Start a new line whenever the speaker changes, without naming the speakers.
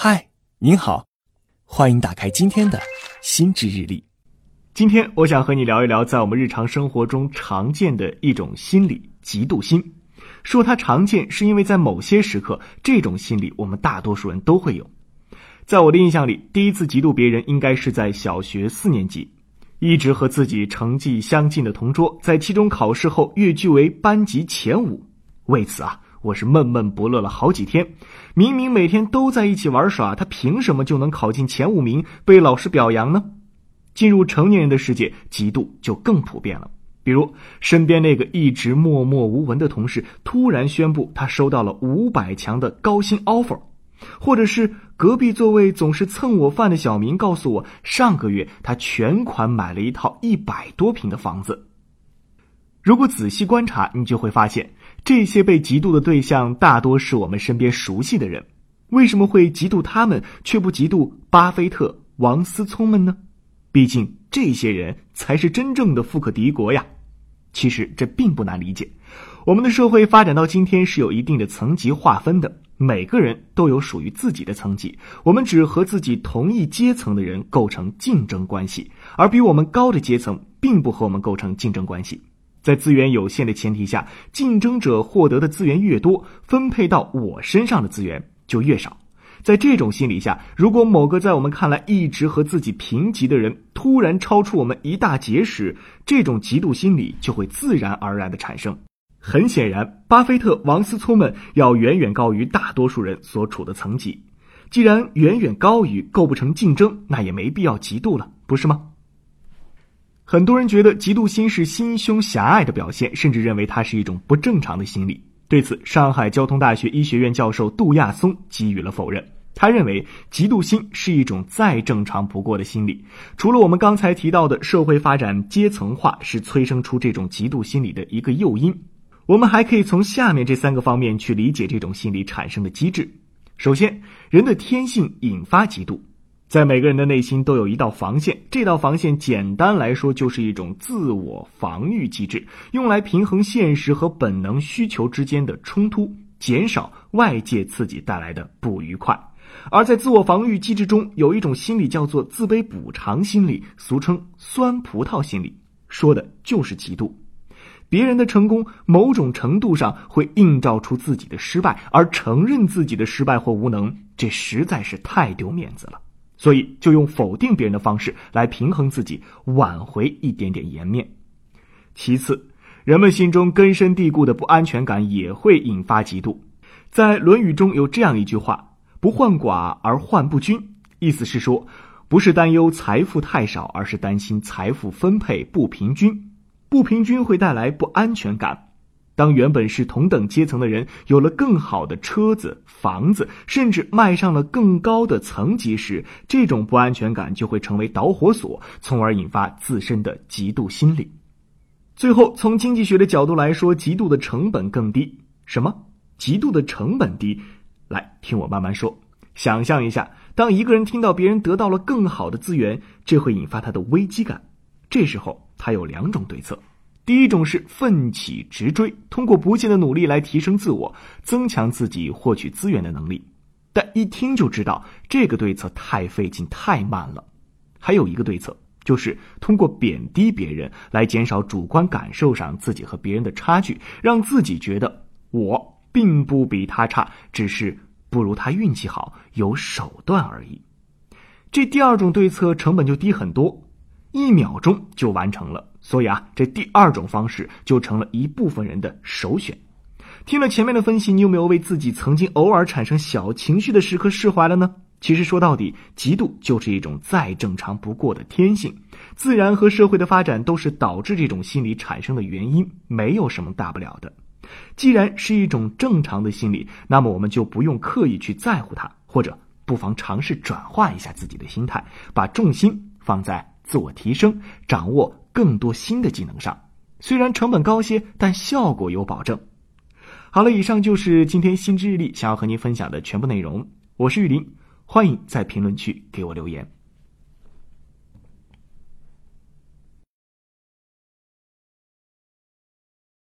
嗨，您好，欢迎打开今天的心智日历。
今天我想和你聊一聊，在我们日常生活中常见的一种心理——嫉妒心。说它常见，是因为在某些时刻，这种心理我们大多数人都会有。在我的印象里，第一次嫉妒别人应该是在小学四年级，一直和自己成绩相近的同桌，在期中考试后跃居为班级前五，为此啊。我是闷闷不乐了好几天，明明每天都在一起玩耍，他凭什么就能考进前五名，被老师表扬呢？进入成年人的世界，嫉妒就更普遍了。比如，身边那个一直默默无闻的同事，突然宣布他收到了五百强的高薪 offer，或者是隔壁座位总是蹭我饭的小明告诉我，上个月他全款买了一套一百多平的房子。如果仔细观察，你就会发现，这些被嫉妒的对象大多是我们身边熟悉的人。为什么会嫉妒他们，却不嫉妒巴菲特、王思聪们呢？毕竟这些人才是真正的富可敌国呀。其实这并不难理解，我们的社会发展到今天是有一定的层级划分的，每个人都有属于自己的层级。我们只和自己同一阶层的人构成竞争关系，而比我们高的阶层并不和我们构成竞争关系。在资源有限的前提下，竞争者获得的资源越多，分配到我身上的资源就越少。在这种心理下，如果某个在我们看来一直和自己平级的人突然超出我们一大截时，这种嫉妒心理就会自然而然的产生。很显然，巴菲特、王思聪们要远远高于大多数人所处的层级。既然远远高于，构不成竞争，那也没必要嫉妒了，不是吗？很多人觉得嫉妒心是心胸狭隘的表现，甚至认为它是一种不正常的心理。对此，上海交通大学医学院教授杜亚松给予了否认。他认为，嫉妒心是一种再正常不过的心理。除了我们刚才提到的社会发展阶层化是催生出这种嫉妒心理的一个诱因，我们还可以从下面这三个方面去理解这种心理产生的机制。首先，人的天性引发嫉妒。在每个人的内心都有一道防线，这道防线简单来说就是一种自我防御机制，用来平衡现实和本能需求之间的冲突，减少外界刺激带来的不愉快。而在自我防御机制中，有一种心理叫做自卑补偿心理，俗称“酸葡萄心理”，说的就是嫉妒。别人的成功，某种程度上会映照出自己的失败，而承认自己的失败或无能，这实在是太丢面子了。所以，就用否定别人的方式来平衡自己，挽回一点点颜面。其次，人们心中根深蒂固的不安全感也会引发嫉妒。在《论语》中有这样一句话：“不患寡而患不均”，意思是说，不是担忧财富太少，而是担心财富分配不平均。不平均会带来不安全感。当原本是同等阶层的人有了更好的车子、房子，甚至迈上了更高的层级时，这种不安全感就会成为导火索，从而引发自身的嫉妒心理。最后，从经济学的角度来说，嫉妒的成本更低。什么？嫉妒的成本低？来听我慢慢说。想象一下，当一个人听到别人得到了更好的资源，这会引发他的危机感。这时候，他有两种对策。第一种是奋起直追，通过不懈的努力来提升自我，增强自己获取资源的能力。但一听就知道这个对策太费劲、太慢了。还有一个对策，就是通过贬低别人来减少主观感受上自己和别人的差距，让自己觉得我并不比他差，只是不如他运气好、有手段而已。这第二种对策成本就低很多，一秒钟就完成了。所以啊，这第二种方式就成了一部分人的首选。听了前面的分析，你有没有为自己曾经偶尔产生小情绪的时刻释怀了呢？其实说到底，嫉妒就是一种再正常不过的天性，自然和社会的发展都是导致这种心理产生的原因，没有什么大不了的。既然是一种正常的心理，那么我们就不用刻意去在乎它，或者不妨尝试转化一下自己的心态，把重心放在自我提升，掌握。更多新的技能上，虽然成本高些，但效果有保证。好了，以上就是今天心之日历想要和您分享的全部内容。我是玉林，欢迎在评论区给我留言。